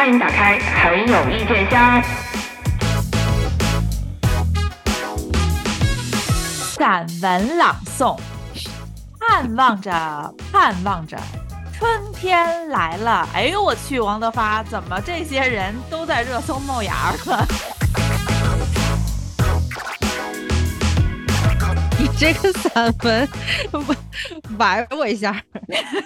欢迎打开很有意见箱。散文朗诵，盼望着，盼望着，春天来了。哎呦我去，王德发，怎么这些人都在热搜冒芽了？你这个散文，玩我一下。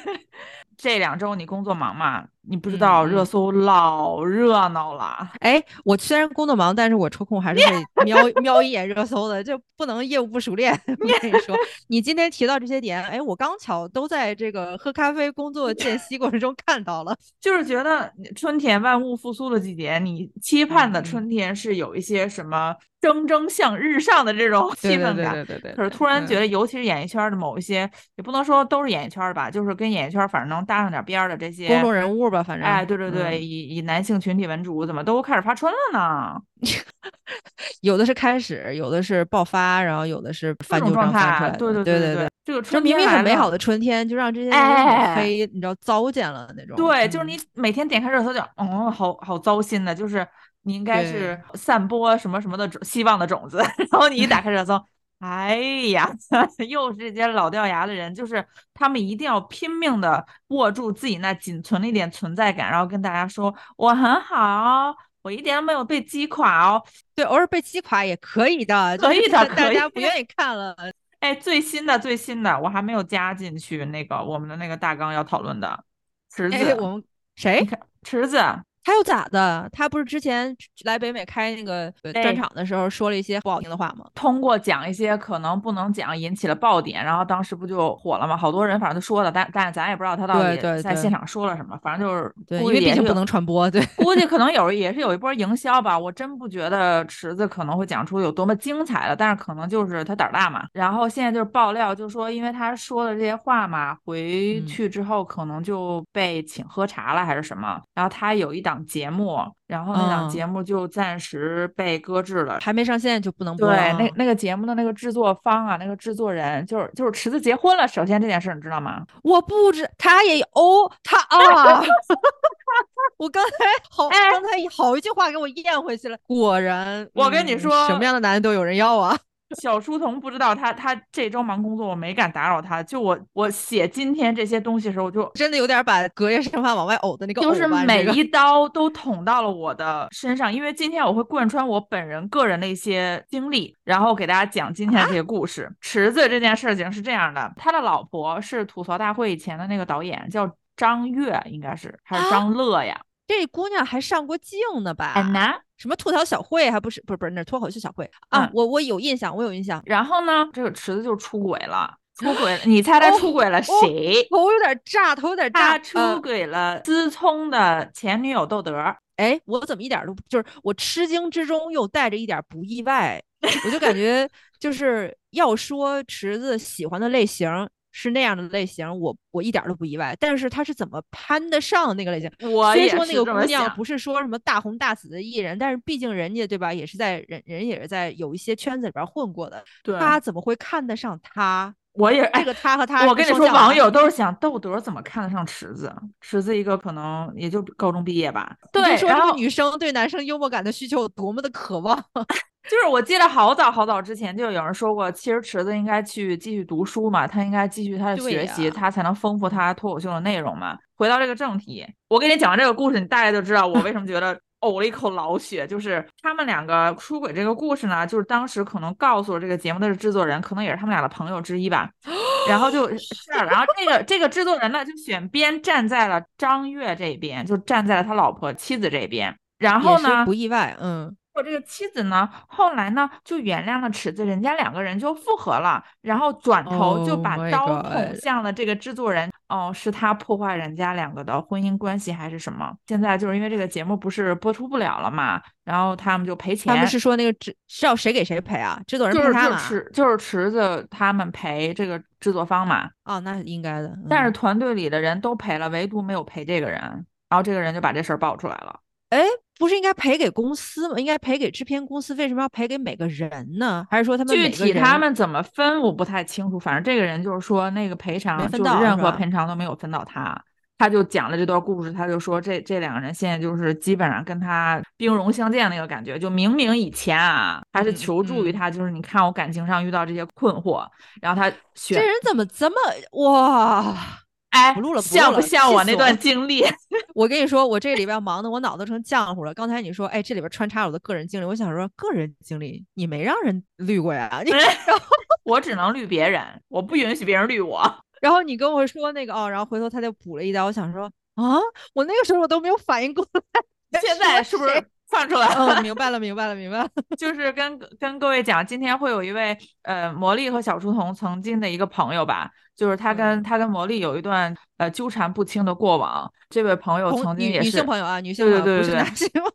这两周你工作忙吗？你不知道热搜老热闹了。哎，我虽然工作忙，但是我抽空还是会 瞄瞄一眼热搜的，就不能业务不熟练。我跟你说，你今天提到这些点，哎，我刚巧都在这个喝咖啡、工作间隙过程中看到了。就是觉得春天万物复苏的季节，你期盼的春天是有一些什么蒸蒸向日上的这种气氛感。对对对。可是突然觉得，尤其是演艺圈的某一些，也不能说都是演艺圈吧，就是跟演艺圈反正能搭上点边儿的这些公众人物吧，反正。哎，对对对，以以男性群体为主，怎么都开始发春了呢？有的是开始，有的是爆发，然后有的是翻旧账翻出来。对对对对对，这个春明明很美好的春天，就让这些人黑，你知道糟践了那种。对，就是你每天点开热搜就，哦，好好糟心的，就是你应该是散播什么什么的希望的种子，然后你一打开热搜。哎呀，又是这些老掉牙的人，就是他们一定要拼命的握住自己那仅存的一点存在感，然后跟大家说我很好，我一点都没有被击垮哦。对，偶尔被击垮也可以的，可以的，大家不愿意看了。哎，最新的最新的，我还没有加进去那个我们的那个大纲要讨论的池子，我们谁？池子。他又咋的？他不是之前来北美开那个专场的时候说了一些不好听的话吗？通过讲一些可能不能讲，引起了爆点，然后当时不就火了吗？好多人反正都说了，但但咱也不知道他到底在现场说了什么。反正就是，因为毕竟不能传播，对，估计可能 有也是有一波营销吧。我真不觉得池子可能会讲出有多么精彩的，但是可能就是他胆大嘛。然后现在就是爆料，就说因为他说的这些话嘛，回去之后可能就被请喝茶了还是什么。然后他有一档节目。然后那档节目就暂时被搁置了，还没上线就不能播。对，那那个节目的那个制作方啊，那个制作人就是就是池子结婚了。首先这件事你知道吗？我不知，他也哦，他啊，我刚才好，刚才好一句话给我咽回去了。果然，我跟你说，什么样的男人都有人要啊。小书童不知道他他这周忙工作，我没敢打扰他。就我我写今天这些东西的时候，我就真的有点把隔夜剩饭往外呕的那个，就是每一刀都捅到了我的身上。因为今天我会贯穿我本人个人的一些经历，然后给大家讲今天的这些故事。池子这件事情是这样的，他的老婆是吐槽大会以前的那个导演，叫张悦，应该是还是张乐呀？这姑娘还上过镜呢吧？安娜。什么吐槽小慧还不是不是不是那脱口秀小慧啊？我我有印象，我有印象。然后呢，这个池子就出轨了，出轨了。你猜他出轨了谁？头有点炸，头有点炸。他出轨了思聪的前女友窦德。哎，我怎么一点都就是我吃惊之中又带着一点不意外？我就感觉就是要说池子喜欢的类型。是那样的类型，我我一点都不意外。但是他是怎么攀得上那个类型？我虽说那个姑娘不是说什么大红大紫的艺人，但是毕竟人家对吧，也是在人人也是在有一些圈子里边混过的。他怎么会看得上他？我也这个他和他，我跟你说，网友都是想窦德怎么看得上池子？池子一个可能也就高中毕业吧。对，说这个女生对男生幽默感的需求有多么的渴望。就是我记得好早好早之前就有人说过，其实池子应该去继续读书嘛，他应该继续他的学习，他才能丰富他脱口秀的内容嘛。回到这个正题，我给你讲完这个故事，你大概就知道我为什么觉得 呕了一口老血。就是他们两个出轨这个故事呢，就是当时可能告诉了这个节目的制作人，可能也是他们俩的朋友之一吧。然后就是，然后这个这个制作人呢，就选边站在了张悦这边，就站在了他老婆妻子这边。然后呢，不意外，嗯。我这个妻子呢，后来呢就原谅了池子，人家两个人就复合了，然后转头就把刀捅向了这个制作人。哦，是他破坏人家两个的婚姻关系还是什么？现在就是因为这个节目不是播出不了了嘛，然后他们就赔钱。他们是说那个制是要谁给谁赔啊？制作人赔他嘛？就是就是池子他们赔这个制作方嘛。哦，那应该的。但是团队里的人都赔了，唯独没有赔这个人，然后这个人就把这事儿爆出来了。哎，不是应该赔给公司吗？应该赔给制片公司，为什么要赔给每个人呢？还是说他们具体他们怎么分，我不太清楚。反正这个人就是说，那个赔偿就是任何赔偿都没有分到他，他就讲了这段故事，他就说这这两个人现在就是基本上跟他兵戎相见那个感觉，就明明以前啊还是求助于他，就是你看我感情上遇到这些困惑，然后他选这人怎么这么哇？哎，不录了，像不像我那段 经历？我跟你说，我这里边忙的我脑子成浆糊了。刚才你说，哎，这里边穿插我的个人经历，我想说个人经历你没让人绿过呀？然后我只能绿别人，我不允许别人绿我。然后你跟我说那个哦，然后回头他就补了一刀。我想说啊，我那个时候我都没有反应过来，现在是不是？放出来，嗯，明白了，明白了，明白了。就是跟跟各位讲，今天会有一位呃，魔力和小书童曾经的一个朋友吧，就是他跟他跟魔力有一段呃纠缠不清的过往。这位朋友曾经也是女性朋友啊，女性对对对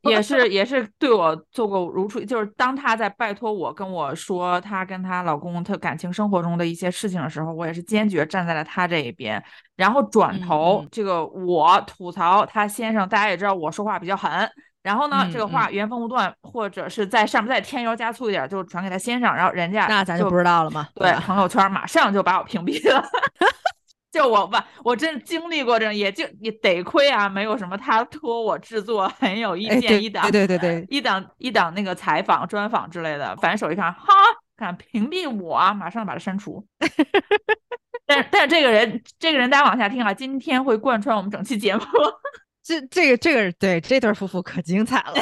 对，也 是也是对我做过如初，就是当他在拜托我跟我说他跟她老公他感情生活中的一些事情的时候，我也是坚决站在了他这一边。然后转头这个我吐槽他先生，大家也知道我说话比较狠。然后呢，这个话原封不动，或者是在上面再添油加醋一点，就传给他先生，然后人家那咱就不知道了嘛。对，朋友圈马上就把我屏蔽了。就我吧，我真经历过这种，也就也得亏啊，没有什么他托我制作很有意见一档，对对对，一档一档那个采访专访之类的，反手一看，哈，敢屏蔽我，马上把他删除。但但是这个人，这个人大家往下听啊，今天会贯穿我们整期节目。这这个这个对这对夫妇可精彩了，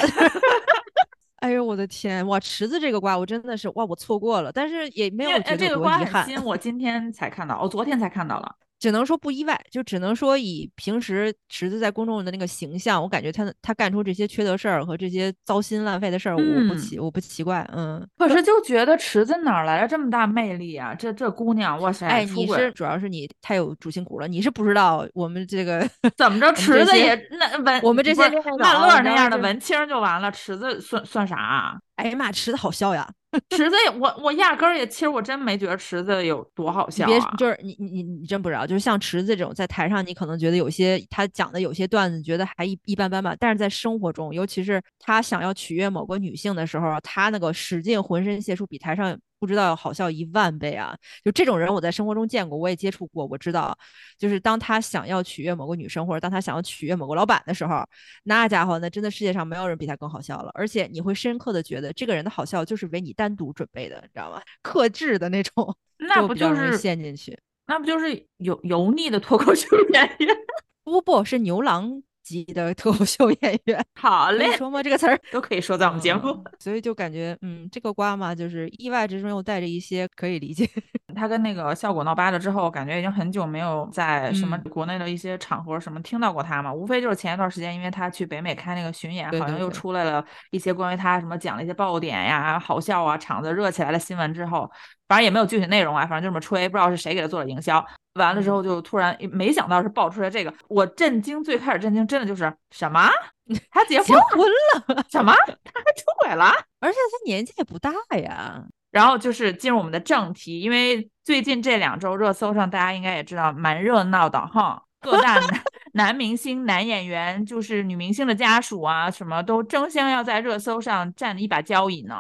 哎呦我的天哇！池子这个瓜我真的是哇我错过了，但是也没有觉得多遗憾。我今天才看到，我昨天才看到了。只能说不意外，就只能说以平时池子在公众的那个形象，我感觉他他干出这些缺德事儿和这些糟心烂肺的事儿，我不奇我不奇怪，嗯。可是就觉得池子哪来的这么大魅力啊？这这姑娘，哇塞！哎，你是主要是你太有主心骨了，你是不知道我们这个 怎么着，池子也那文我们这些烂乐那样的文青就完了，池子算算啥？哎呀妈，池子好笑呀！池子也，我我压根儿也，其实我真没觉得池子有多好笑。别就是你你你真不知道，就是像池子这种在台上，你可能觉得有些他讲的有些段子，觉得还一一般般吧。但是在生活中，尤其是他想要取悦某个女性的时候，他那个使劲浑身解数比台上。不知道要好笑一万倍啊！就这种人，我在生活中见过，我也接触过，我知道，就是当他想要取悦某个女生，或者当他想要取悦某个老板的时候，那家伙，那真的世界上没有人比他更好笑了。而且你会深刻的觉得，这个人的好笑就是为你单独准备的，你知道吗？克制的那种，那不就是陷进去？那不就是油油腻的脱口秀演员？不不，是牛郎。级的脱口秀演员，好嘞，说吗这个词儿 都可以说在我们节目，所以就感觉嗯，这个瓜嘛，就是意外之中又带着一些可以理解。他跟那个效果闹掰了之后，感觉已经很久没有在什么国内的一些场合什么听到过他嘛，无非就是前一段时间，因为他去北美开那个巡演，好像又出来了一些关于他什么讲了一些爆点呀、好笑啊、场子热起来的新闻之后。反正也没有具体内容啊，反正就这么吹，不知道是谁给他做的营销。完了之后就突然没想到是爆出来这个，我震惊，最开始震惊真的就是什么？他结婚了？什么？他还出轨了？而且他年纪也不大呀。然后就是进入我们的正题，因为最近这两周热搜上大家应该也知道蛮热闹的哈。各大男 男明星、男演员，就是女明星的家属啊，什么都争相要在热搜上占一把交椅呢。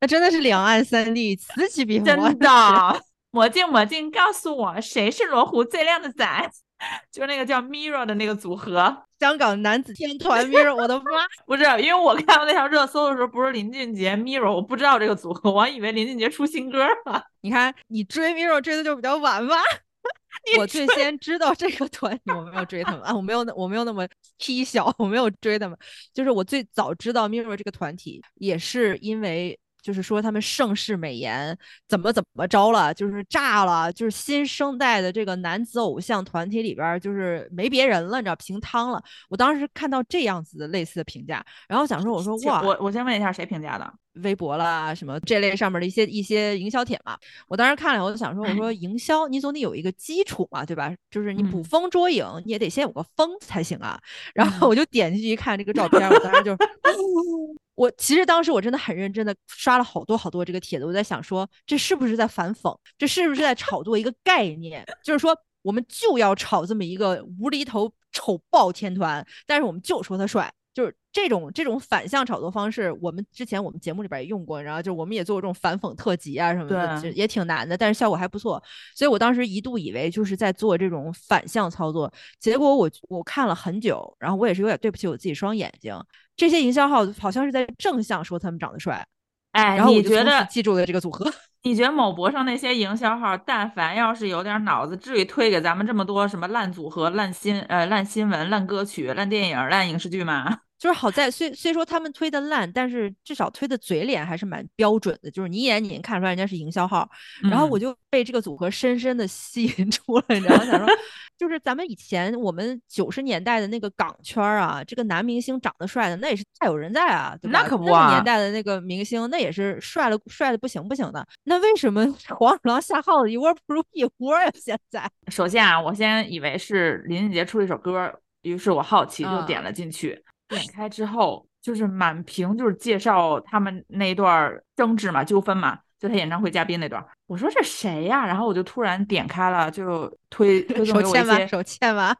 那真的是两岸三地此起彼伏。真的，魔镜魔镜，告诉我谁是罗湖最靓的仔？就那个叫 Mirror 的那个组合，香港男子天团 Mirror。我的妈！不是，因为我看到那条热搜的时候，不是林俊杰 Mirror，我不知道这个组合，我还以为林俊杰出新歌了。你看，你追 Mirror 追的就比较晚吧？我最先知道这个团体，我没有追他们啊，我没有那我没有那么 T 小，我没有追他们。就是我最早知道 Mirror 这个团体，也是因为就是说他们盛世美颜怎么怎么着了，就是炸了，就是新生代的这个男子偶像团体里边就是没别人了，你知道平汤了。我当时看到这样子的类似的评价，然后想说，我说哇，我我先问一下谁评价的？微博啦，什么这类上面的一些一些营销帖嘛，我当时看了，我就想说，我说营销你总得有一个基础嘛，对吧？就是你捕风捉影，你也得先有个风才行啊。然后我就点进去一看这个照片，我当时就，我其实当时我真的很认真的刷了好多好多这个帖子，我在想说，这是不是在反讽？这是不是在炒作一个概念？就是说，我们就要炒这么一个无厘头丑爆天团，但是我们就说他帅。就是这种这种反向炒作方式，我们之前我们节目里边也用过，然后就我们也做过这种反讽特辑啊什么的，也挺难的，但是效果还不错。所以我当时一度以为就是在做这种反向操作，结果我我看了很久，然后我也是有点对不起我自己双眼睛。这些营销号好像是在正向说他们长得帅。哎，然后我觉得记住了这个组合？你觉得某博上那些营销号，但凡要是有点脑子，至于推给咱们这么多什么烂组合、烂新呃烂新闻、烂歌曲、烂电影、烂影视剧吗？就是好在虽虽说他们推的烂，但是至少推的嘴脸还是蛮标准的，就是你一眼你能看出来人家是营销号。然后我就被这个组合深深的吸引住了，你知道吗？想说，就是咱们以前我们九十年代的那个港圈啊，这个男明星长得帅的那也是大有人在啊，对吧？那可不啊。年代的那个明星那也是帅了帅的不行不行的。那为什么 黄鼠狼下耗子一窝不如一窝呀？现在，首先啊，我先以为是林俊杰出了一首歌，于是我好奇就点了进去。点开之后，就是满屏就是介绍他们那段争执嘛、纠纷嘛，就他演唱会嘉宾那段。我说这谁呀？然后我就突然点开了，就推推送给我一些手欠吧。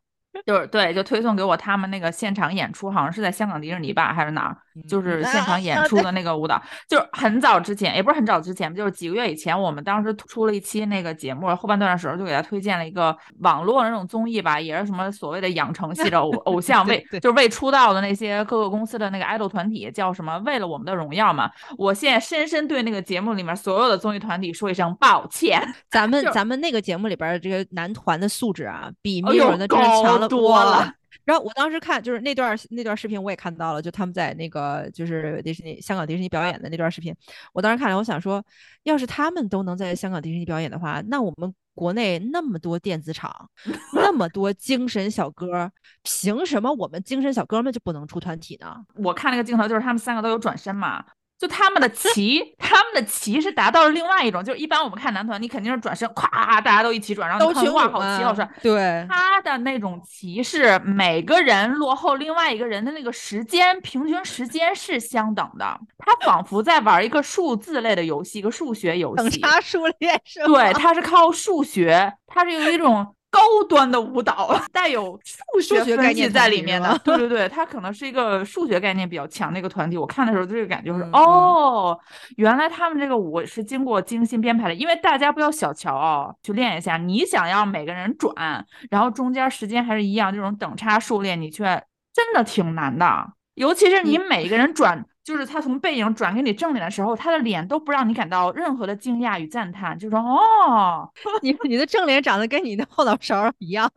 就是对，就推送给我他们那个现场演出，好像是在香港迪士尼吧，还是哪儿？就是现场演出的那个舞蹈，就是很早之前，也不是很早之前，就是几个月以前，我们当时出了一期那个节目，后半段的时候就给他推荐了一个网络那种综艺吧，也是什么所谓的养成系的偶偶 像为，就是未出道的那些各个公司的那个爱豆团体，叫什么为了我们的荣耀嘛。我现在深深对那个节目里面所有的综艺团体说一声抱歉。咱们咱们那个节目里边的这个男团的素质啊，比米尔的真的强了多了。然后我当时看就是那段那段视频，我也看到了，就他们在那个就是迪士尼香港迪士尼表演的那段视频。我当时看了，我想说，要是他们都能在香港迪士尼表演的话，那我们国内那么多电子厂，那么多精神小哥，凭什么我们精神小哥们就不能出团体呢？我看那个镜头，就是他们三个都有转身嘛。就他们的旗，他们的旗是达到了另外一种，就是一般我们看男团，你肯定是转身，咵，大家都一起转，然后都哇，好旗好帅。对，他的那种旗是每个人落后另外一个人的那个时间，平均时间是相等的。他仿佛在玩一个数字类的游戏，一个数学游戏。等差数列是对，他是靠数学，他是有一种。高端的舞蹈 带有数学概念在里面的，对对对，它可能是一个数学概念比较强的一个团体。我看的时候这个感觉是，哦，原来他们这个舞是经过精心编排的。因为大家不要小瞧哦，去练一下。你想要每个人转，然后中间时间还是一样，这种等差数列，你却真的挺难的。尤其是你每个人转。就是他从背影转给你正脸的时候，他的脸都不让你感到任何的惊讶与赞叹，就说哦，你你的正脸长得跟你的后脑勺一样，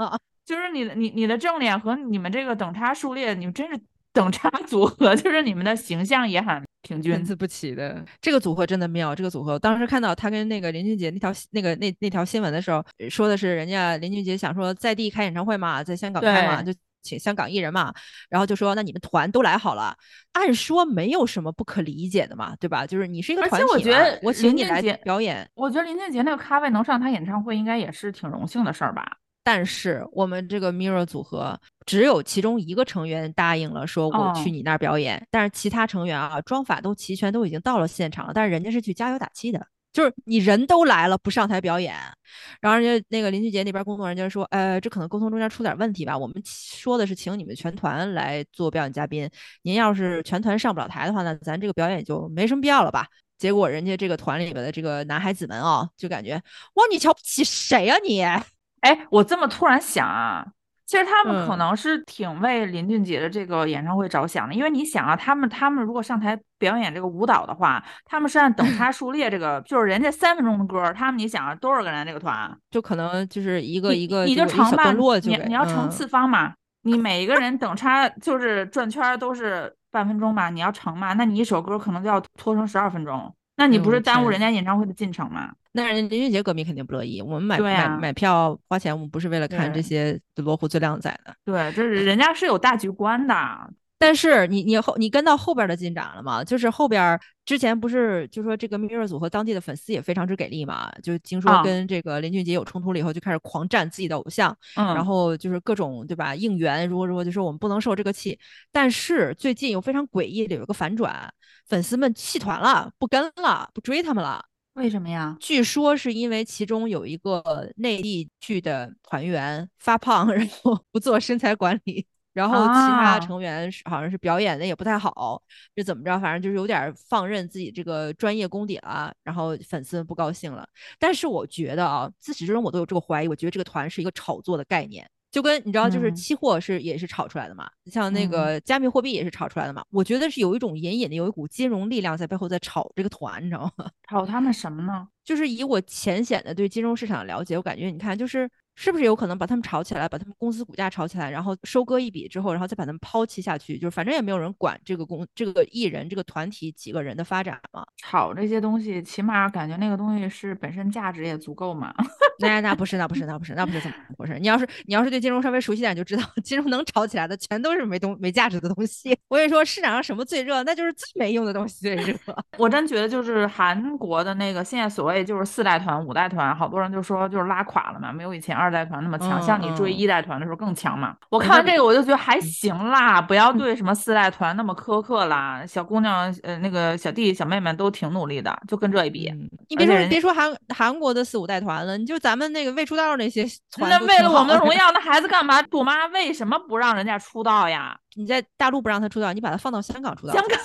就是你的你你的正脸和你们这个等差数列，你们真是等差组合，就是你们的形象也很平均，参差不齐的。这个组合真的妙，这个组合当时看到他跟那个林俊杰那条那个那那条新闻的时候，说的是人家林俊杰想说在地开演唱会嘛，在香港开嘛，就。请香港艺人嘛，然后就说那你们团都来好了，按说没有什么不可理解的嘛，对吧？就是你是一个团体，我觉得我请你来表演，我觉得林俊杰那个咖位能上他演唱会，应该也是挺荣幸的事儿吧。但是我们这个 Mirror 组合只有其中一个成员答应了，说我去你那儿表演，但是其他成员啊，妆法都齐全，都已经到了现场了，但是人家是去加油打气的。就是你人都来了，不上台表演，然后人家那个林俊杰那边工作人员说，呃，这可能沟通中间出点问题吧。我们说的是请你们全团来做表演嘉宾，您要是全团上不了台的话呢，咱这个表演就没什么必要了吧。结果人家这个团里边的这个男孩子们啊，就感觉哇，你瞧不起谁呀你？哎，我这么突然想啊。其实他们可能是挺为林俊杰的这个演唱会着想的，因为你想啊，他们他们如果上台表演这个舞蹈的话，他们是按等差 数列，这个就是人家三分钟的歌，他们你想啊，多少个人这个团，就可能就是一个一个你就乘吧，你你要乘次方嘛，你每一个人等差就是转圈都是半分钟嘛，你要乘嘛，那你一首歌可能就要拖成十二分钟。那你不是耽误人家演唱会的进程吗？那人林俊杰歌迷肯定不乐意。我们买买买票花钱，我们不是为了看这些罗湖最靓仔的。对，这是人家是有大局观的。但是你你后你跟到后边的进展了吗？就是后边之前不是就说这个 Mirror 组合当地的粉丝也非常之给力嘛？就听说跟这个林俊杰有冲突了以后，就开始狂战自己的偶像，然后就是各种对吧应援，如果如果就说我们不能受这个气。但是最近有非常诡异的有一个反转。粉丝们弃团了，不跟了，不追他们了。为什么呀？据说是因为其中有一个内地剧的团员发胖，然后不做身材管理，然后其他成员是好像是表演的也不太好，就怎么着，反正就是有点放任自己这个专业功底了，然后粉丝们不高兴了。但是我觉得啊，自始至终我都有这个怀疑，我觉得这个团是一个炒作的概念。就跟你知道，就是期货是也是炒出来的嘛，像那个加密货币也是炒出来的嘛。我觉得是有一种隐隐的有一股金融力量在背后在炒这个团，你知道吗？炒他们什么呢？就是以我浅显的对金融市场了解，我感觉你看就是。是不是有可能把他们炒起来，把他们公司股价炒起来，然后收割一笔之后，然后再把他们抛弃下去？就是反正也没有人管这个公、这个艺人、这个团体几个人的发展嘛。炒这些东西，起码感觉那个东西是本身价值也足够嘛。那那不是，那不是，那不是，那不是怎么回事。你要是你要是对金融稍微熟悉点，就知道 金融能炒起来的全都是没东没价值的东西。我跟你说，市场上什么最热，那就是最没用的东西最热。我真觉得就是韩国的那个现在所谓就是四代团、五代团，好多人就说就是拉垮了嘛，没有以前二代团那么强。像你追一代团的时候更强嘛？我看完这个我就觉得还行啦，不要对什么四代团那么苛刻啦。小姑娘，呃，那个小弟小妹妹都挺努力的，就跟这一比。你别说别说韩韩国的四五代团了，你就咱们那个未出道那些 团，那为了我们的荣耀，那 孩子干嘛？杜妈为什么不让人家出道呀？你在大陆不让他出道，你把他放到香港出道。香 港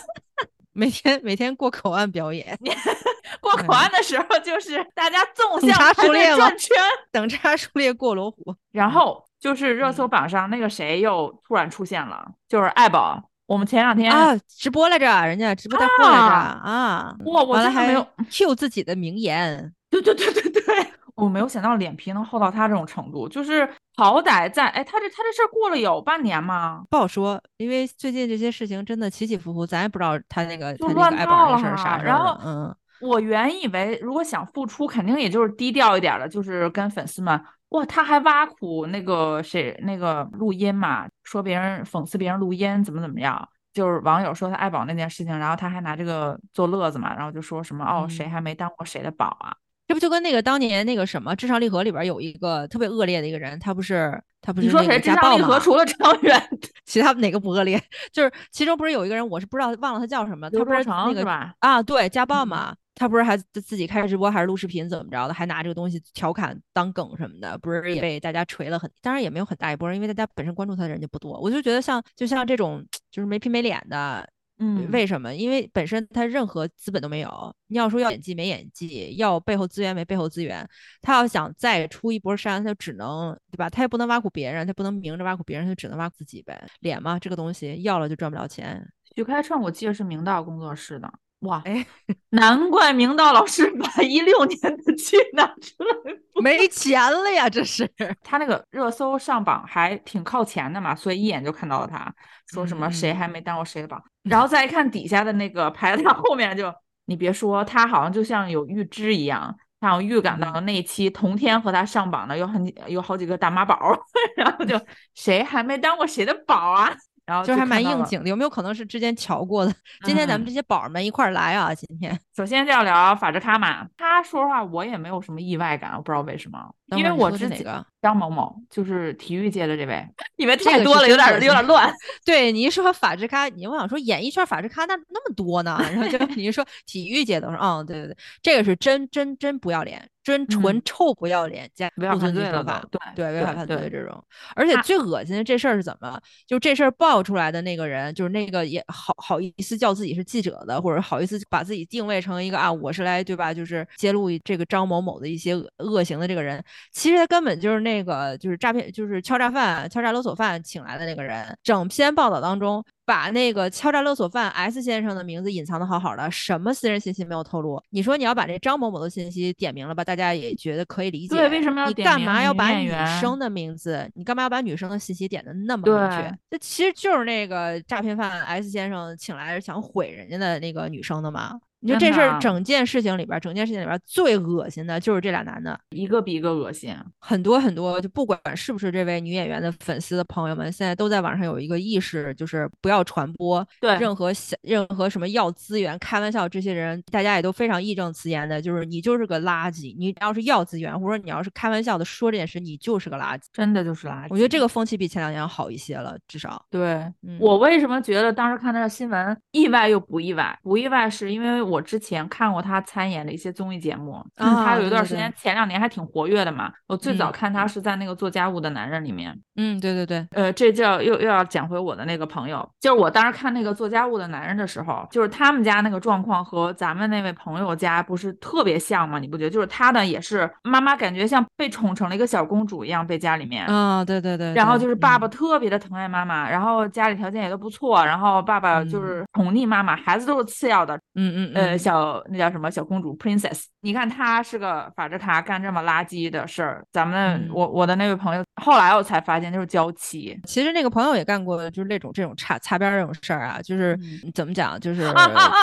每天每天过口岸表演。过口岸的时候，就是大家纵向转圈，等差数列过罗湖。然后就是热搜榜上那个谁又突然出现了，就是爱宝。我们前两天啊直播来着，人家直播带货来着啊。哇，我还没有 Q 自己的名言。对对对对对，我没有想到脸皮能厚到他这种程度。就是好歹在哎，他这他这事儿过了有半年吗？不好说，因为最近这些事情真的起起伏伏，咱也不知道他那个他那个爱宝的事儿啥事儿。然后嗯。我原以为，如果想复出，肯定也就是低调一点的，就是跟粉丝们。哇，他还挖苦那个谁，那个录音嘛，说别人讽刺别人录音怎么怎么样。就是网友说他爱宝那件事情，然后他还拿这个做乐子嘛，然后就说什么哦，谁还没当过谁的宝啊？这不就跟那个当年那个什么《至上励合》里边有一个特别恶劣的一个人，他不是他不是你说谁？《至上励合》除了张 远，其他哪个不恶劣？就是其中不是有一个人，我是不知道忘了他叫什么，他不是那个啊，对，家暴嘛。他不是还自己开直播还是录视频怎么着的，还拿这个东西调侃当梗什么的，不是也被大家锤了很，当然也没有很大一波人，因为大家本身关注他的人就不多。我就觉得像就像这种 就是没皮没脸的，嗯，为什么？因为本身他任何资本都没有。你要说要演技没演技，要背后资源没背后资源，他要想再出一波山，他就只能对吧？他也不能挖苦别人，他不能明着挖苦别人，他就只能挖苦自己呗。脸嘛，这个东西要了就赚不了钱。许开创，我记得是明道工作室的。哇，哎，难怪明道老师把一六年的剧 拿出来，没钱了呀！这是他那个热搜上榜还挺靠前的嘛，所以一眼就看到了他，说什么谁还没当过谁的榜，然后再一看底下的那个排在他后面，就你别说，他好像就像有预知一样，他好像预感到了那期同天和他上榜的有很有好几个大妈宝，然后就谁还没当过谁的宝啊？然后就还蛮应景的，有没有可能是之前瞧过的？今天咱们这些宝们一块儿来啊！今天首先就要聊法制咖嘛，他说实话我也没有什么意外感，我不知道为什么，因为我是哪个张某某就是体育界的这位，因为太多了，有点有点 乱。对你一说法制咖，你我想说演艺圈法制咖那那么多呢，然后就 你一说体育界的，我说嗯，对对对，这个是真真真不要脸。真纯臭不要脸，加违法犯罪了吧？对对，违法犯罪这种。而且最恶心的这事儿是怎么？就这事儿爆出来的那个人，就是那个也好好意思叫自己是记者的，或者好意思把自己定位成一个啊，我是来对吧？就是揭露这个张某某的一些恶行的这个人，其实他根本就是那个就是诈骗，就是敲诈犯、敲诈勒索犯请来的那个人。整篇报道当中。把那个敲诈勒索犯 S 先生的名字隐藏的好好的，什么私人信息没有透露？你说你要把这张某某的信息点名了吧？大家也觉得可以理解。对，为什么要你干嘛要把女生的名字？你干嘛要把女生的信息点的那么明确？这其实就是那个诈骗犯 S 先生请来想毁人家的那个女生的嘛。你说这事儿，整件事情里边，整件事情里边最恶心的就是这俩男的，一个比一个恶心。很多很多，就不管是不是这位女演员的粉丝的朋友们，现在都在网上有一个意识，就是不要传播对任何小任何什么要资源、开玩笑这些人，大家也都非常义正辞严的，就是你就是个垃圾。你要是要资源，或者你要是开玩笑的说这件事，你就是个垃圾，真的就是垃圾。我觉得这个风气比前两年好一些了，至少。对我为什么觉得当时看那个新闻意外又不意外？不意外是因为。我之前看过他参演的一些综艺节目，他有一段时间前两年还挺活跃的嘛。我最早看他是在那个做家务的男人里面。嗯，对对对，呃，这叫又又要讲回我的那个朋友，就是我当时看那个做家务的男人的时候，就是他们家那个状况和咱们那位朋友家不是特别像吗？你不觉得？就是他呢也是妈妈感觉像被宠成了一个小公主一样，被家里面啊，对对对，然后就是爸爸特别的疼爱妈妈，然后家里条件也都不错，然后爸爸就是宠溺妈妈，孩子都是次要的，嗯嗯呃，小那叫什么小公主 princess？你看她是个法制咖，干这么垃圾的事儿，咱们我我的那位朋友后来我才发现。就是娇妻，其实那个朋友也干过，就是那种这种擦擦边这种事儿啊，就是怎么讲，就是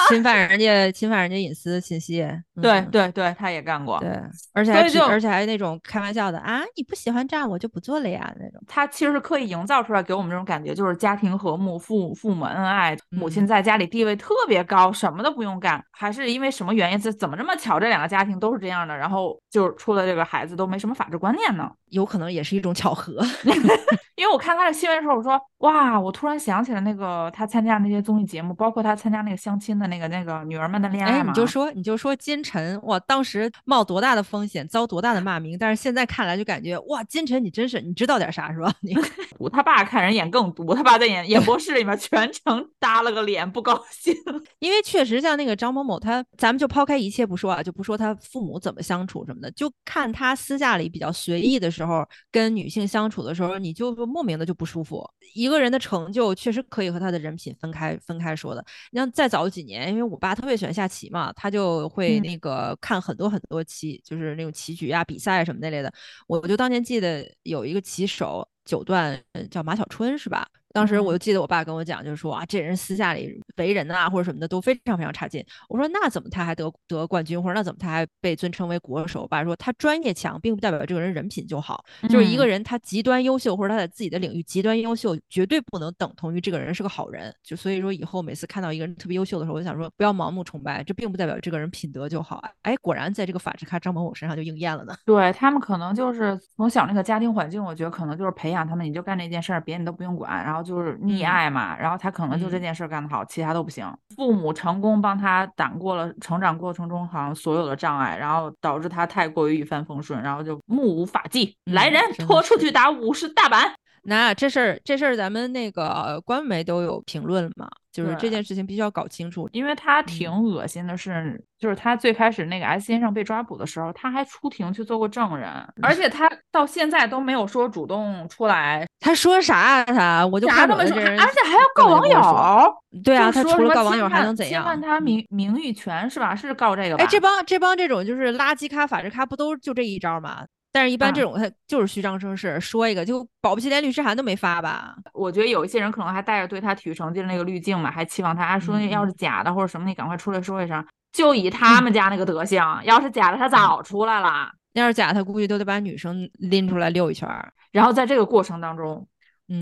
侵犯人家侵犯人家隐私信息。对对对，他也干过。对，而且还而且还那种开玩笑的啊，你不喜欢这样，我就不做了呀那种。他其实是刻意营造出来给我们这种感觉，就是家庭和睦，父父母恩爱，母亲在家里地位特别高，什么都不用干。还是因为什么原因？这怎么这么巧？这两个家庭都是这样的，然后就出了这个孩子都没什么法治观念呢？有可能也是一种巧合。因为我看他的新闻的时候，我说哇，我突然想起了那个他参加那些综艺节目，包括他参加那个相亲的那个那个女儿们的恋爱嘛。你就说你就说金晨，哇，当时冒多大的风险，遭多大的骂名，但是现在看来就感觉哇，金晨你真是你知道点啥是吧？你 他爸看人眼更毒，他爸在演演播室里面全程耷了个脸，不高兴。因为确实像那个张某某，他咱们就抛开一切不说啊，就不说他父母怎么相处什么的，就看他私下里比较随意的时候，跟女性相处的时候，你就说。莫名的就不舒服。一个人的成就确实可以和他的人品分开分开说的。你像再早几年，因为我爸特别喜欢下棋嘛，他就会那个看很多很多棋，就是那种棋局啊、比赛什么那类的。我就当年记得有一个棋手九段，叫马小春是吧？当时我就记得我爸跟我讲，就是说啊，这人私下里为人啊或者什么的都非常非常差劲。我说那怎么他还得得冠军，或者那怎么他还被尊称为国手？我爸说他专业强，并不代表这个人人品就好。就是一个人他极端优秀，或者他在自己的领域极端优秀，绝对不能等同于这个人是个好人。就所以说以后每次看到一个人特别优秀的时候，我就想说不要盲目崇拜，这并不代表这个人品德就好。哎，果然在这个法制咖张某某身上就应验了呢。对他们可能就是从小那个家庭环境，我觉得可能就是培养他们，你就干这件事儿，别人都不用管，然后就是溺爱。嘛，然后他可能就这件事干得好，其他都不行。父母成功帮他挡过了成长过程中好像所有的障碍，然后导致他太过于一帆风顺，然后就目无法纪。来人，拖出去打五十大板。那这事儿，这事儿咱们那个官媒都有评论嘛？就是这件事情必须要搞清楚，因为他挺恶心的是，就是他最开始那个 S 先生被抓捕的时候，他还出庭去做过证人，而且他到现在都没有说主动出来。他说啥？他我就看那么这人，而且还要告网友。对啊，他除了告网友还能怎样？侵犯他名名誉权是吧？是告这个吧？哎，这帮这帮这种就是垃圾咖、法制咖，不都就这一招吗？但是，一般这种他就是虚张声势，说一个就保不齐连律师函都没发吧。我觉得有一些人可能还带着对他体育成绩的那个滤镜嘛，还期望他说要是假的或者什么，你赶快出来说一声。就以他们家那个德行，要是假的，他早出来了。要是假，他估计都得把女生拎出来溜一圈。然后在这个过程当中，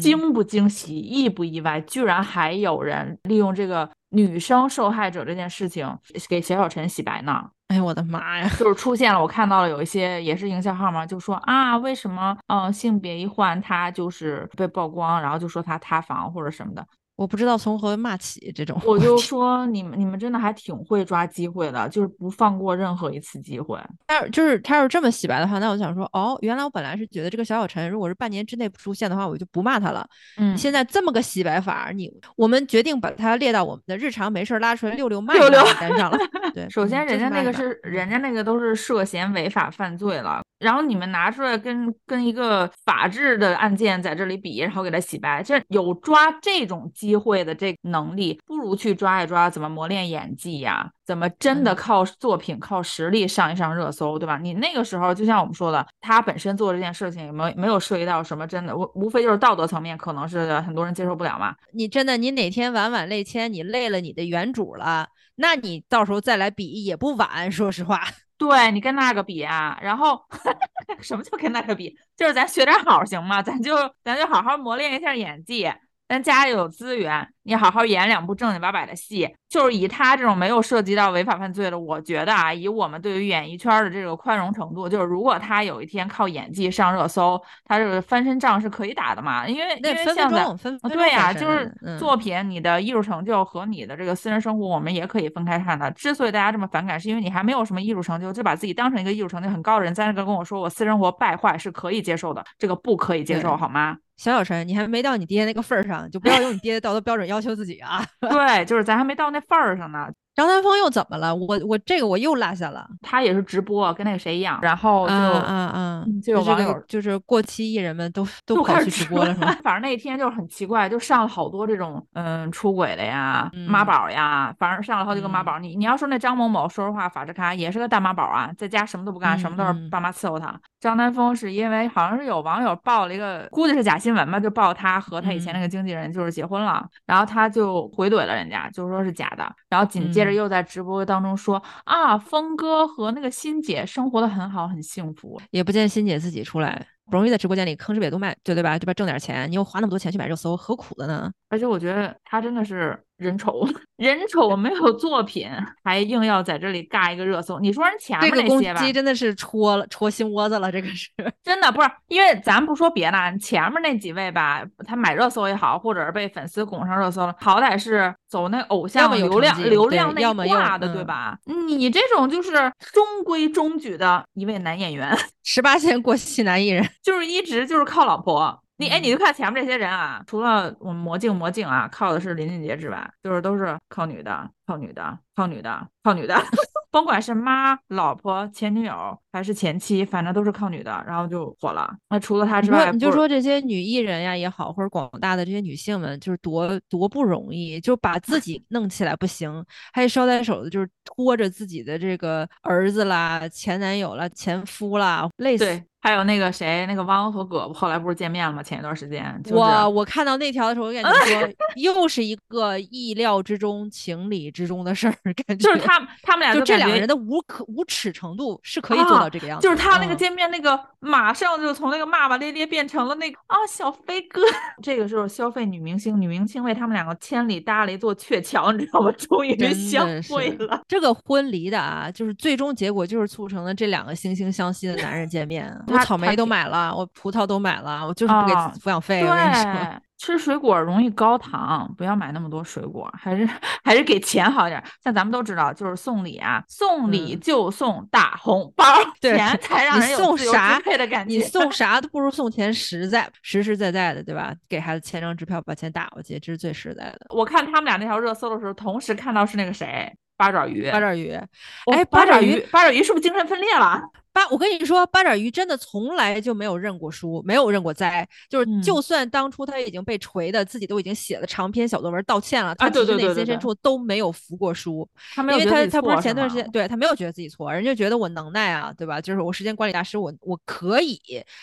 惊不惊喜，意不意外，居然还有人利用这个女生受害者这件事情给小小陈洗白呢。哎呦我的妈呀！就是出现了，我看到了有一些也是营销号嘛，就说啊，为什么嗯性别一换他就是被曝光，然后就说他塌房或者什么的。我不知道从何骂起这种，我就说你们你们真的还挺会抓机会的，就是不放过任何一次机会。他就是他要是这么洗白的话，那我想说，哦，原来我本来是觉得这个小小陈如果是半年之内不出现的话，我就不骂他了。嗯，现在这么个洗白法，你我们决定把他列到我们的日常没事拉出来溜溜骂溜单上了。对，首先人家那个是人家那个都是涉嫌违法犯罪了，然后你们拿出来跟跟一个法治的案件在这里比，然后给他洗白，这有抓这种。机会的这能力，不如去抓一抓怎么磨练演技呀？怎么真的靠作品、靠实力上一上热搜，对吧？你那个时候就像我们说的，他本身做这件事情，有没有没有涉及到什么真的？无无非就是道德层面，可能是很多人接受不了嘛。你真的，你哪天晚晚累签，你累了你的原主了，那你到时候再来比也不晚。说实话，对你跟那个比啊，然后 什么叫跟那个比？就是咱学点好行吗？咱就咱就好好磨练一下演技。咱家里有资源，你好好演两部正经八百的戏。就是以他这种没有涉及到违法犯罪的，我觉得啊，以我们对于演艺圈的这个宽容程度，就是如果他有一天靠演技上热搜，他这个翻身仗是可以打的嘛。因为因为现在对呀，就是作品，你的艺术成就和你的这个私人生活，我们也可以分开看的。之所以大家这么反感，是因为你还没有什么艺术成就，就把自己当成一个艺术成就很高的人，在那个跟我说我私生活败坏是可以接受的，这个不可以接受好吗？小小陈，你还没到你爹那个份儿上，就不要用你爹的道德标准要求自己啊。对，就是咱还没到那份儿上呢。张丹峰又怎么了？我我这个我又落下了。他也是直播，跟那个谁一样，然后就嗯嗯，就有网友就是过期艺人们都 都跑去直播了？反正那天就是很奇怪，就上了好多这种嗯出轨的呀、妈宝呀，反正上了好几个妈宝。你你要说那张某某，说实话，法制咖也是个大妈宝啊，在家什么都不干，什么都是爸妈伺候他。张丹峰是因为好像是有网友报了一个，估计是假新闻吧，就报他和他以前那个经纪人就是结婚了，然后他就回怼了人家，就说是假的，然后紧接着又在直播当中说啊，峰哥和那个欣姐生活的很好，很幸福，也不见欣姐自己出来。不容易在直播间里吭哧瘪肚卖，对对吧？对吧？挣点钱，你又花那么多钱去买热搜，何苦的呢？而且我觉得他真的是人丑，人丑没有作品，还硬要在这里尬一个热搜。你说人前面那些吧，这个真的是戳了戳心窝子了，这个是 真的不是？因为咱不说别的，前面那几位吧，他买热搜也好，或者是被粉丝拱上热搜了，好歹是走那偶像流量流量那一挂的，对吧？你这种就是中规中矩的一位男演员，十八线过气男艺人。就是一直就是靠老婆，你哎，你就看前面这些人啊，除了我们魔镜魔镜啊，靠的是林俊杰之外，就是都是靠女的，靠女的，靠女的，靠女的，甭管是妈、老婆、前女友还是前妻，反正都是靠女的，然后就火了。那除了他之外，你就说这些女艺人呀也好，或者广大的这些女性们，就是多多不容易，就把自己 弄起来不行，还捎带手的，就是拖着自己的这个儿子啦、前男友啦、前夫啦，累死。还有那个谁，那个汪和葛后来不是见面了吗？前一段时间，我我看到那条的时候，我感觉说 又是一个意料之中、情理之中的事儿，感觉就是他们他们俩就这两个人的无可无耻程度是可以做到这个样子。就是他那个见面那个，马上就从那个骂骂咧咧变成了那个啊小飞哥。这个时候消费女明星，女明星为他们两个千里搭了一座鹊桥，你知道吗？终于相会了。这个婚离的啊，就是最终结果就是促成了这两个惺惺相惜的男人见面。我草莓都买了，我葡萄都买了，我就是不给抚养费。对，吃水果容易高糖，不要买那么多水果，还是还是给钱好点。像咱们都知道，就是送礼啊，送礼就送大红包，钱才让人送啥的感觉。你送啥都不如送钱实在，实实在在的，对吧？给孩子签张支票，把钱打过去，这是最实在的。我看他们俩那条热搜的时候，同时看到是那个谁，八爪鱼，八爪鱼，哎，八爪鱼，八爪鱼是不是精神分裂了？八，我跟你说，八爪鱼真的从来就没有认过输，没有认过栽。就是，就算当初他已经被锤的，自己都已经写了长篇小作文道歉了，他其实内心深处都没有服过书。因为他他不是前段时间，对他没有觉得自己错，人家觉得我能耐啊，对吧？就是我时间管理大师，我我可以，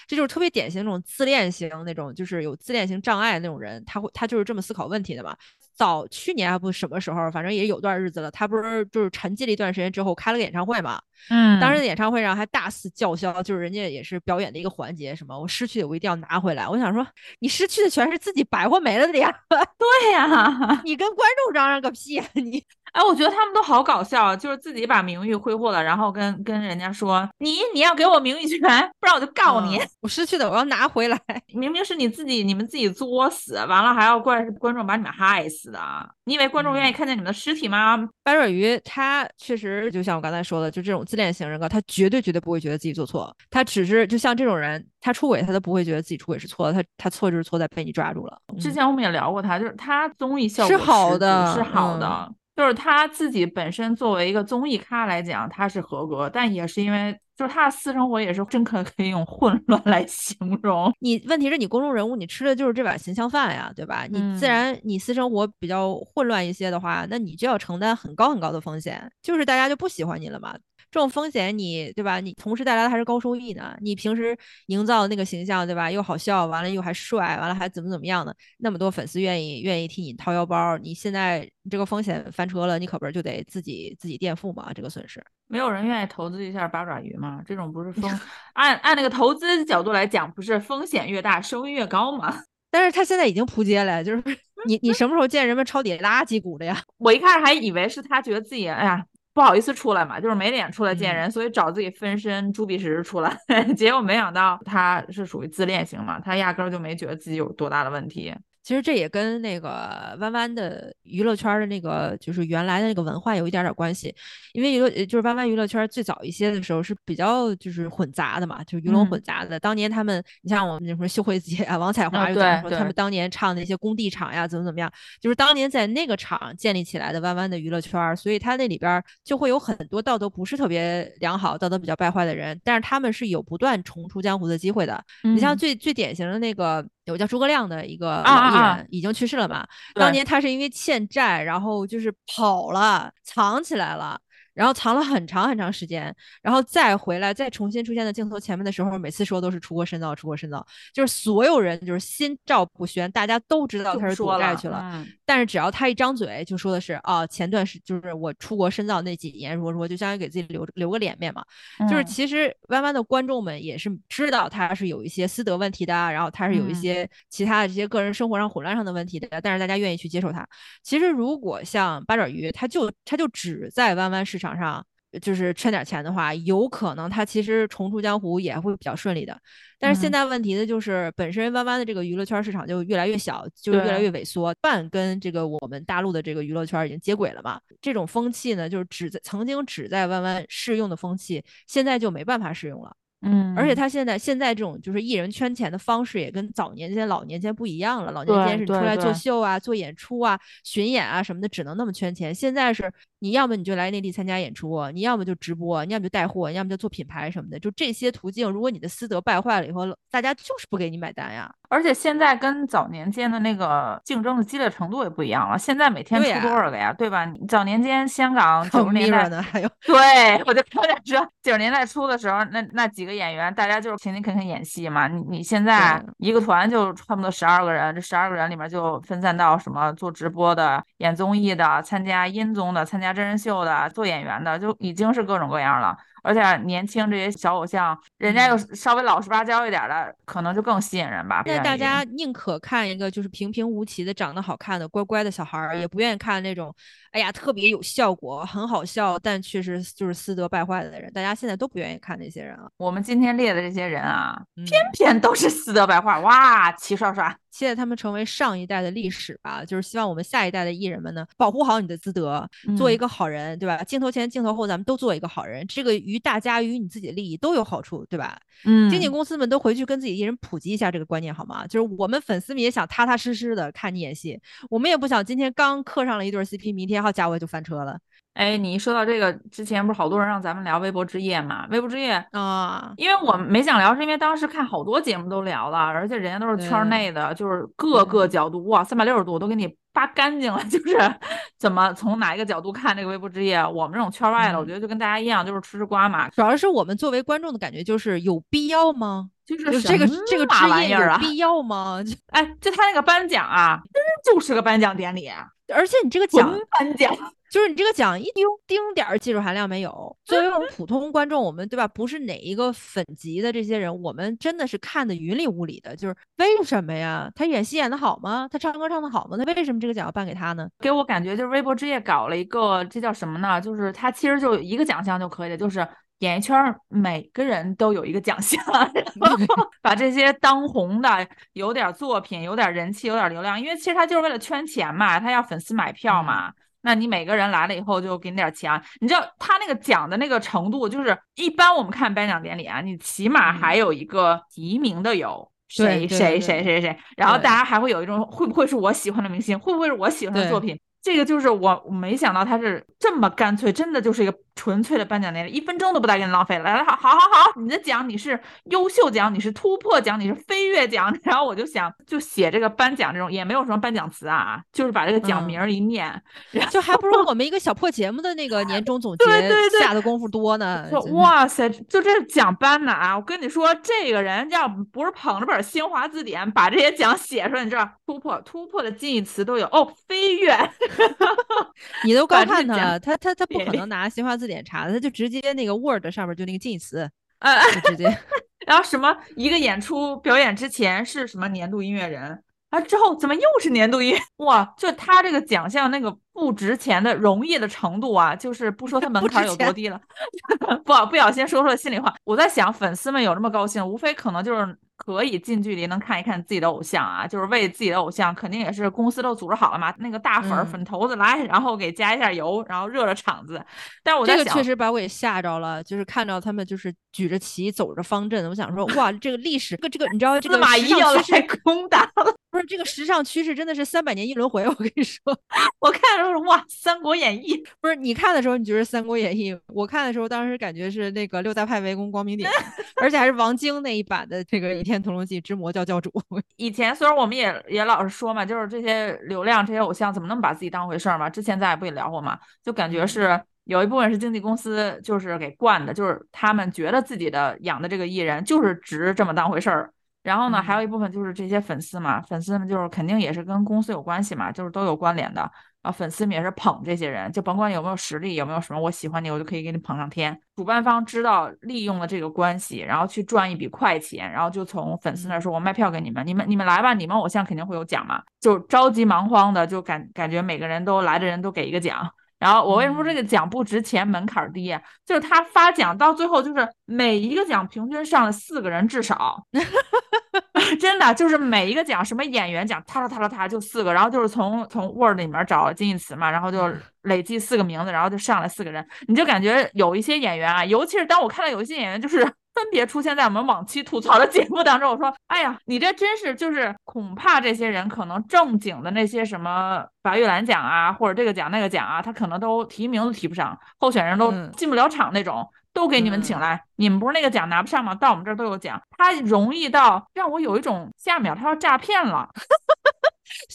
这就是特别典型那种自恋型那种，就是有自恋型障碍那种人，他会他就是这么思考问题的嘛。早去年还不什么时候，反正也有段日子了。他不是就是沉寂了一段时间之后开了个演唱会嘛？嗯，当时的演唱会上还大肆叫嚣，就是人家也是表演的一个环节，什么我失去的我一定要拿回来。我想说，你失去的全是自己白活没了的呀。对呀，你跟观众嚷嚷个屁啊你！哎，我觉得他们都好搞笑，就是自己把名誉挥霍了，然后跟跟人家说你你要给我名誉权，不然我就告你。我失去的我要拿回来。明明是你自己你们自己作死，完了还要怪观众把你们害死的。你以为观众愿意看见你们的尸体吗？八爪鱼他确实就像我刚才说的，就这种自恋型人格，他绝对绝对不会觉得自己做错，他只是就像这种人，他出轨他都不会觉得自己出轨是错的，他他错就是错在被你抓住了。之前我们也聊过他，就是他综艺效果是好的，是好的。就是他自己本身作为一个综艺咖来讲，他是合格，但也是因为就是他的私生活也是真可可以用混乱来形容。你问题是你公众人物，你吃的就是这碗形象饭呀，对吧？你自然你私生活比较混乱一些的话，那你就要承担很高很高的风险，就是大家就不喜欢你了嘛。这种风险，你对吧？你同时带来的还是高收益呢。你平时营造的那个形象，对吧？又好笑，完了又还帅，完了还怎么怎么样的？那么多粉丝愿意愿意替你掏腰包，你现在这个风险翻车了，你可不是就得自己自己垫付吗？这个损失，没有人愿意投资一下八爪鱼吗？这种不是风 按按那个投资角度来讲，不是风险越大收益越高吗？但是他现在已经扑街了，就是 你你什么时候见人们抄底垃圾股的呀？我一开始还以为是他觉得自己哎呀不好意思出来嘛，就是没脸出来见人，所以找自己分身朱碧石出来。结果没想到他是属于自恋型嘛，他压根儿就没觉得自己有多大的问题。其实这也跟那个弯弯的娱乐圈的那个就是原来的那个文化有一点点关系，因为娱乐就是弯弯娱乐圈最早一些的时候是比较就是混杂的嘛，就是鱼龙混杂的。当年他们，你像我们那什么秀慧姐啊、王彩华又怎么说，他们当年唱那些工地场呀，怎么怎么样，就是当年在那个场建立起来的弯弯的娱乐圈，所以他那里边就会有很多道德不是特别良好、道德比较败坏的人，但是他们是有不断重出江湖的机会的。你像最最典型的那个。有叫诸葛亮的一个老艺人，已经去世了嘛？当年他是因为欠债，然后就是跑了，藏起来了。然后藏了很长很长时间，然后再回来，再重新出现在镜头前面的时候，每次说都是出国深造，出国深造，就是所有人就是心照不宣，大家都知道他是躲债去了。但是只要他一张嘴，就说的是啊，前段时就是我出国深造那几年，如果说就相当于给自己留留个脸面嘛。就是其实弯弯的观众们也是知道他是有一些私德问题的，然后他是有一些其他的这些个人生活上混乱上的问题的，但是大家愿意去接受他。其实如果像八爪鱼，他就他就只在弯弯市场上就是圈点钱的话，有可能他其实重出江湖也会比较顺利的。但是现在问题呢，就是本身弯弯的这个娱乐圈市场就越来越小，就越来越萎缩，半跟这个我们大陆的这个娱乐圈已经接轨了嘛。这种风气呢，就是只在曾经只在弯弯适用的风气，现在就没办法适用了。嗯，而且他现在现在这种就是艺人圈钱的方式也跟早年间、老年间不一样了。老年间是出来做秀啊、做演出啊、巡演啊什么的，只能那么圈钱。现在是你要么你就来内地参加演出，你要么就直播，你要么就带货，你要么就做品牌什么的。就这些途径，如果你的私德败坏了以后，大家就是不给你买单呀。而且现在跟早年间的那个竞争的激烈程度也不一样了。现在每天出多少个呀？对吧？早年间香港 九十年代的还有，对我就刚想说，九十年代初的时候，那那几个演员，大家就是勤勤恳恳演戏嘛。你你现在一个团就差不多十二个人，这十二个人里面就分散到什么做直播的、演综艺的、参加音综的、参加真人秀的、做演员的，就已经是各种各样了。而且年轻这些小偶像，人家又稍微老实巴交一点的，可能就更吸引人吧。那大家宁可看一个就是平平无奇的、长得好看的、乖乖的小孩儿，也不愿意看那种，哎呀，特别有效果、很好笑，但确实就是私德败坏的人。大家现在都不愿意看那些人了。我们今天列的这些人啊，偏偏都是私德败坏，哇，齐刷刷。期待他们成为上一代的历史吧，就是希望我们下一代的艺人们呢，保护好你的资德，做一个好人，对吧？镜头前、镜头后，咱们都做一个好人，这个于大家、于你自己的利益都有好处，对吧？嗯，经纪公司们都回去跟自己艺人普及一下这个观念好吗？就是我们粉丝们也想踏踏实实的看你演戏，我们也不想今天刚磕上了一对 CP，明天好家伙就翻车了。哎，你一说到这个，之前不是好多人让咱们聊微博之夜嘛？微博之夜啊，因为我没想聊，是因为当时看好多节目都聊了，而且人家都是圈内的，就是各个角度哇，三百六十度都给你扒干净了，就是怎么从哪一个角度看这个微博之夜？我们这种圈外的，我觉得就跟大家一样，就是吃吃瓜嘛。主要是我们作为观众的感觉就是有必要吗？就是这个这个职业有必要吗？哎，就他那个颁奖啊，真就是个颁奖典礼，而且你这个奖颁奖。就是你这个奖一丁丁点儿技术含量没有。作为我们普通观众，我们对吧？不是哪一个粉级的这些人，我们真的是看的云里雾里的。就是为什么呀？他演戏演的好吗？他唱歌唱的好吗？他为什么这个奖要颁给他呢？给我感觉就是微博之夜搞了一个，这叫什么呢？就是他其实就一个奖项就可以了，就是演艺圈每个人都有一个奖项，把这些当红的、有点作品、有点人气、有点流量，因为其实他就是为了圈钱嘛，他要粉丝买票嘛。那你每个人来了以后就给你点钱，你知道他那个奖的那个程度，就是一般我们看颁奖典礼啊，你起码还有一个提名的有谁谁谁谁谁，然后大家还会有一种会不会是我喜欢的明星，会不会是我喜欢的作品。这个就是我没想到他是这么干脆，真的就是一个纯粹的颁奖典礼，一分钟都不带给你浪费。来来，好好好好，你的奖你是优秀奖，你是突破奖，你是飞跃奖。然后我就想，就写这个颁奖这种，也没有什么颁奖词啊，就是把这个奖名一念，就还不如我们一个小破节目的那个年终总结下的功夫多呢。哇塞，就这奖颁的啊！我跟你说，这个人要不是捧着本新华字典把这些奖写出来，你知道突破突破的近义词都有哦，飞跃。你都高看他了，他他他不可能拿新华字典查的，他就直接那个 Word 上面就那个近义词，就直接。然后什么一个演出表演之前是什么年度音乐人，啊，之后怎么又是年度音乐？哇，就他这个奖项那个不值钱的容易的程度啊，就是不说他门槛有多低了，不不小心说出了心里话。我在想，粉丝们有这么高兴，无非可能就是。可以近距离能看一看自己的偶像啊，就是为自己的偶像，肯定也是公司都组织好了嘛。那个大粉粉头子来，然后给加一下油，然后热热场子。但是我这个确实把我给吓着了，就是看到他们就是举着旗走着方阵，我想说哇，这个历史，这个这个你知道这个马仪要来攻 打了。不是这个时尚趋势真的是三百年一轮回，我跟你说，我看的时候哇，《三国演义》不是你看的时候你觉得《三国演义》，我看的时候当时感觉是那个六大派围攻光明顶，而且还是王晶那一版的这个《倚天屠龙记之魔教教主》。以前虽然我们也也老是说嘛，就是这些流量这些偶像怎么那么把自己当回事儿嘛？之前咱也不也聊过嘛？就感觉是有一部分是经纪公司就是给惯的，就是他们觉得自己的养的这个艺人就是值这么当回事儿。然后呢，还有一部分就是这些粉丝嘛，粉丝们就是肯定也是跟公司有关系嘛，就是都有关联的啊。粉丝们也是捧这些人，就甭管有没有实力，有没有什么我喜欢你，我就可以给你捧上天。主办方知道利用了这个关系，然后去赚一笔快钱，然后就从粉丝那说：“我卖票给你们，你们你们来吧，你们偶像肯定会有奖嘛。”就着急忙慌的，就感感觉每个人都来的人都给一个奖。然后我为什么说这个奖不值钱，门槛低？就是他发奖到最后，就是每一个奖平均上了四个人至少，真的就是每一个奖，什么演员奖，他他他他就四个，然后就是从从 Word 里面找近义词嘛，然后就累计四个名字，然后就上来四个人，你就感觉有一些演员啊，尤其是当我看到有一些演员就是。分别出现在我们往期吐槽的节目当中。我说：“哎呀，你这真是就是恐怕这些人可能正经的那些什么白玉兰奖啊，或者这个奖那个奖啊，他可能都提名都提不上，候选人都进不了场那种，都给你们请来。你们不是那个奖拿不上吗？到我们这儿都有奖。他容易到让我有一种下秒他要诈骗了。”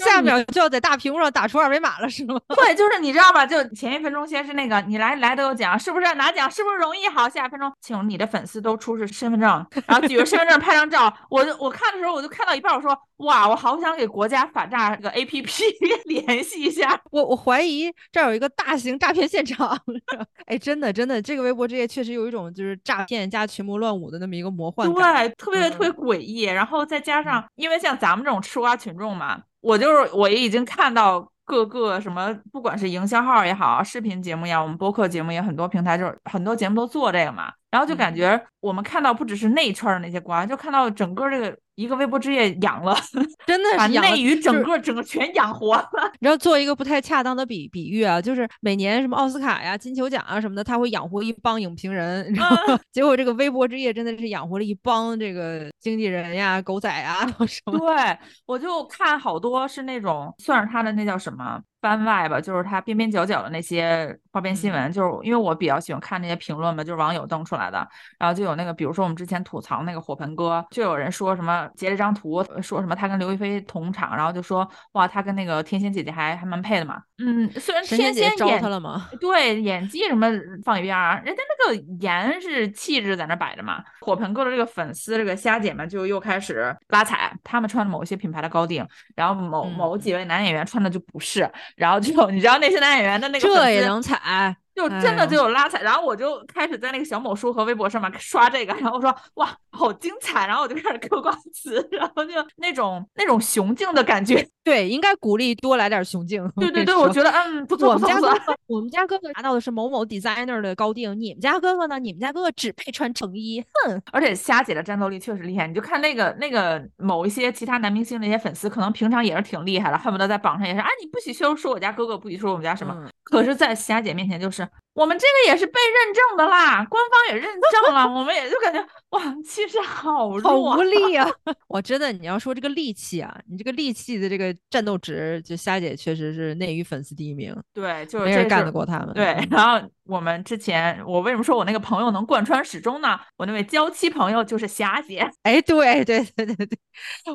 下秒就要在大屏幕上打出二维码了，是吗？对，就是你知道吧？就前一分钟先是那个你来来都有奖，是不是拿奖是不是容易？好，下一分钟请你的粉丝都出示身份证，然后举着身份证拍张照。我就我看的时候我就看到一半，我说哇，我好想给国家反诈这个 A P P 联系一下。我我怀疑这儿有一个大型诈骗现场。哎，真的真的，这个微博之夜确实有一种就是诈骗加群魔乱舞的那么一个魔幻感，对，特别特别诡异。然后再加上，因为像咱们这种吃瓜群众嘛。我就是，我也已经看到各个什么，不管是营销号也好，视频节目呀，我们播客节目也很多平台，就是很多节目都做这个嘛。然后就感觉我们看到不只是内圈的那些瓜，就看到整个这个一个微博之夜养了，真的是内娱整个整个全养活了。你知道做一个不太恰当的比比喻啊，就是每年什么奥斯卡呀、金球奖啊什么的，他会养活一帮影评人，然后？结果这个微博之夜真的是养活了一帮这个经纪人呀、狗仔啊 什么。对，我就看好多是那种算是他的那叫什么。番外吧，就是他边边角角的那些花边新闻，就是因为我比较喜欢看那些评论嘛，就是网友登出来的，然后就有那个，比如说我们之前吐槽那个火盆哥，就有人说什么截了一张图，说什么他跟刘亦菲同场，然后就说哇，他跟那个天仙姐姐还还蛮配的嘛。嗯，虽然天仙招他了吗？对，演技什么放一边儿，人家那个颜是气质在那摆着嘛。火盆哥的这个粉丝这个虾姐们就又开始拉踩，他们穿的某些品牌的高定，然后某某几位男演员穿的就不是。然后就你知道那些男演员的那个这也能踩。就真的就有拉踩，然后我就开始在那个小某书和微博上面刷这个，然后我说哇，好精彩，然后我就开始嗑瓜子，然后就那种那种雄竞的感觉，对，应该鼓励多来点雄竞。对对对，我觉得嗯不错。我们家哥哥，我们家哥哥拿到的是某某 designer 的高定，你们家哥哥呢？你们家哥哥只配穿成衣，哼！而且虾姐的战斗力确实厉害，你就看那个那个某一些其他男明星那些粉丝，可能平常也是挺厉害的，恨不得在榜上也是啊，你不许说说我家哥哥，不许说我们家什么，可是，在虾姐面前就是。我们这个也是被认证的啦，官方也认证了，我们也就感觉哇，气势好弱，好无力啊！我真的，你要说这个力气啊，你这个力气的这个战斗值，就虾姐确实是内娱粉丝第一名，对，就是没人干得过他们。对，然后我们之前，我为什么说我那个朋友能贯穿始终呢？我那位娇妻朋友就是霞姐，哎，对对对对对，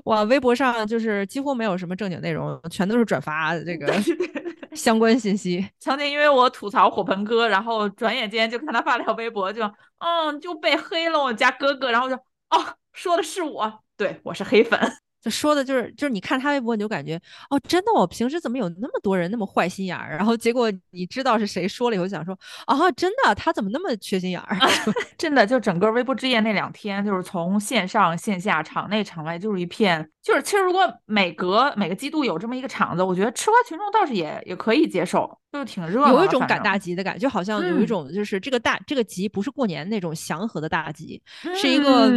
我，微博上就是几乎没有什么正经内容，全都是转发这个 相关信息。曾经因为我吐槽火盆哥。然后转眼间就看他发了条微博，就嗯就被黑了我家哥哥，然后就哦说的是我，对我是黑粉。就说的就是，就是你看他微博，你就感觉哦，真的，我平时怎么有那么多人那么坏心眼儿？然后结果你知道是谁说了以后，想说啊，真的，他怎么那么缺心眼儿？真的，就整个微博之夜那两天，就是从线上线下、场内场外，就是一片。就是其实如果每隔每个季度有这么一个场子，我觉得吃瓜群众倒是也也可以接受，就是挺热闹。有一种赶大集的感觉，就好像有一种就是这个大这个集不是过年那种祥和的大集，是一个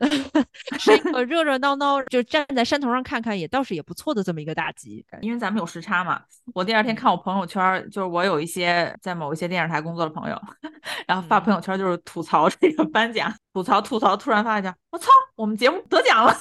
是一个热热闹闹，就站在山头上看看也倒是也不错的这么一个大集。因为咱们有时差嘛，我第二天看我朋友圈，就是我有一些在某一些电视台工作的朋友，然后发朋友圈就是吐槽这个颁奖，吐槽吐槽，突然发现我操，我们节目得奖了。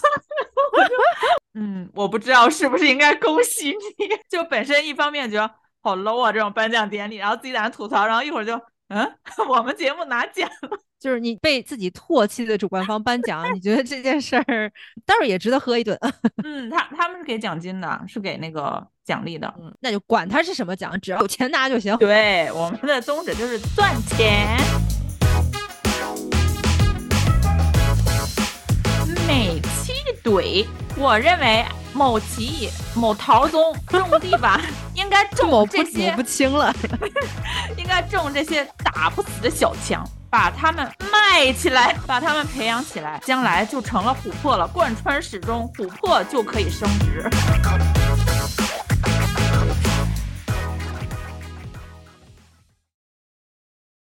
嗯，我不知道是不是应该恭喜你。就本身一方面觉得好 low 啊，这种颁奖典礼，然后自己在那吐槽，然后一会儿就嗯，我们节目拿奖了，就是你被自己唾弃的主办方颁奖，你觉得这件事儿倒是也值得喝一顿。嗯，他他们是给奖金的，是给那个奖励的。嗯，那就管他是什么奖，只要有钱拿就行。对，我们的宗旨就是赚钱。每期怼，我认为某奇某桃宗种地吧，应该种这些不清了，应该种这些打不死的小强，把他们卖起来，把他们培养起来，将来就成了琥珀了，贯穿始终，琥珀就可以升值。